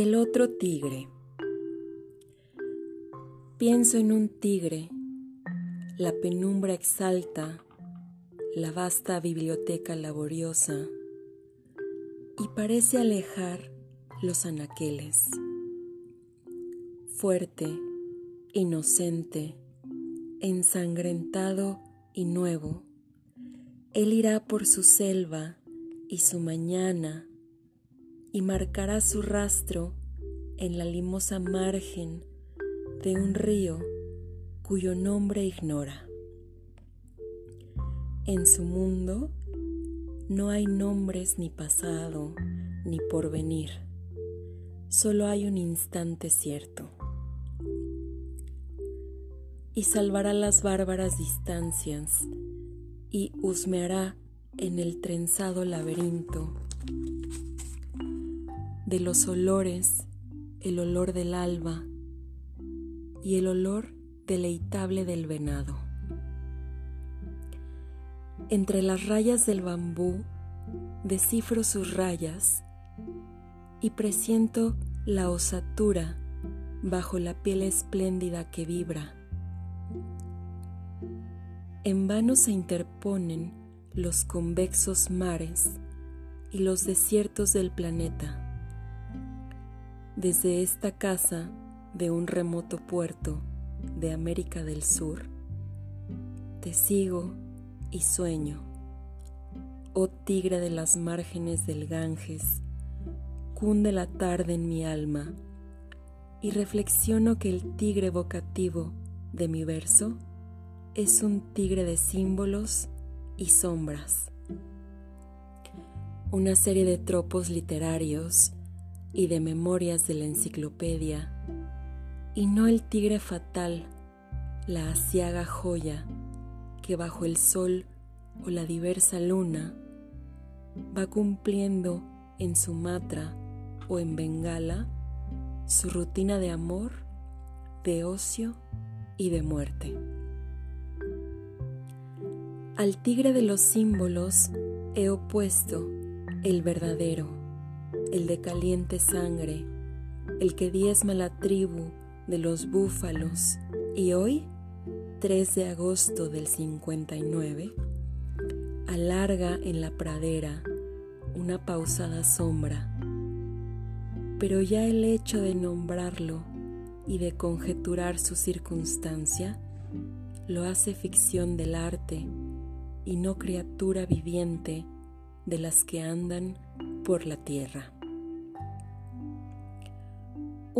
El otro tigre. Pienso en un tigre, la penumbra exalta la vasta biblioteca laboriosa y parece alejar los anaqueles. Fuerte, inocente, ensangrentado y nuevo, él irá por su selva y su mañana y marcará su rastro en la limosa margen de un río cuyo nombre ignora. En su mundo no hay nombres ni pasado ni porvenir, solo hay un instante cierto. Y salvará las bárbaras distancias y husmeará en el trenzado laberinto de los olores, el olor del alba y el olor deleitable del venado. Entre las rayas del bambú descifro sus rayas y presiento la osatura bajo la piel espléndida que vibra. En vano se interponen los convexos mares y los desiertos del planeta desde esta casa de un remoto puerto de América del Sur, te sigo y sueño, oh tigre de las márgenes del Ganges, cunde la tarde en mi alma y reflexiono que el tigre vocativo de mi verso es un tigre de símbolos y sombras. Una serie de tropos literarios y de memorias de la enciclopedia, y no el tigre fatal, la asiaga joya que bajo el sol o la diversa luna va cumpliendo en Sumatra o en Bengala su rutina de amor, de ocio y de muerte. Al tigre de los símbolos he opuesto el verdadero el de caliente sangre, el que diezma la tribu de los búfalos, y hoy, 3 de agosto del 59, alarga en la pradera una pausada sombra, pero ya el hecho de nombrarlo y de conjeturar su circunstancia lo hace ficción del arte y no criatura viviente de las que andan por la tierra.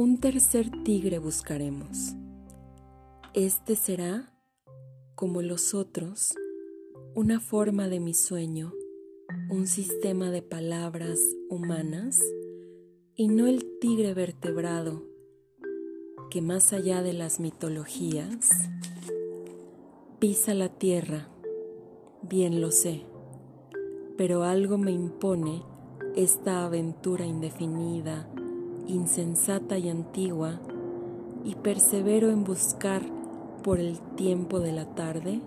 Un tercer tigre buscaremos. Este será, como los otros, una forma de mi sueño, un sistema de palabras humanas y no el tigre vertebrado que más allá de las mitologías pisa la tierra, bien lo sé, pero algo me impone esta aventura indefinida insensata y antigua, y persevero en buscar por el tiempo de la tarde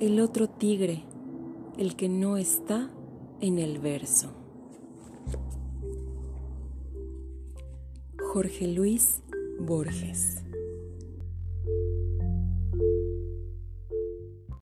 el otro tigre, el que no está en el verso. Jorge Luis Borges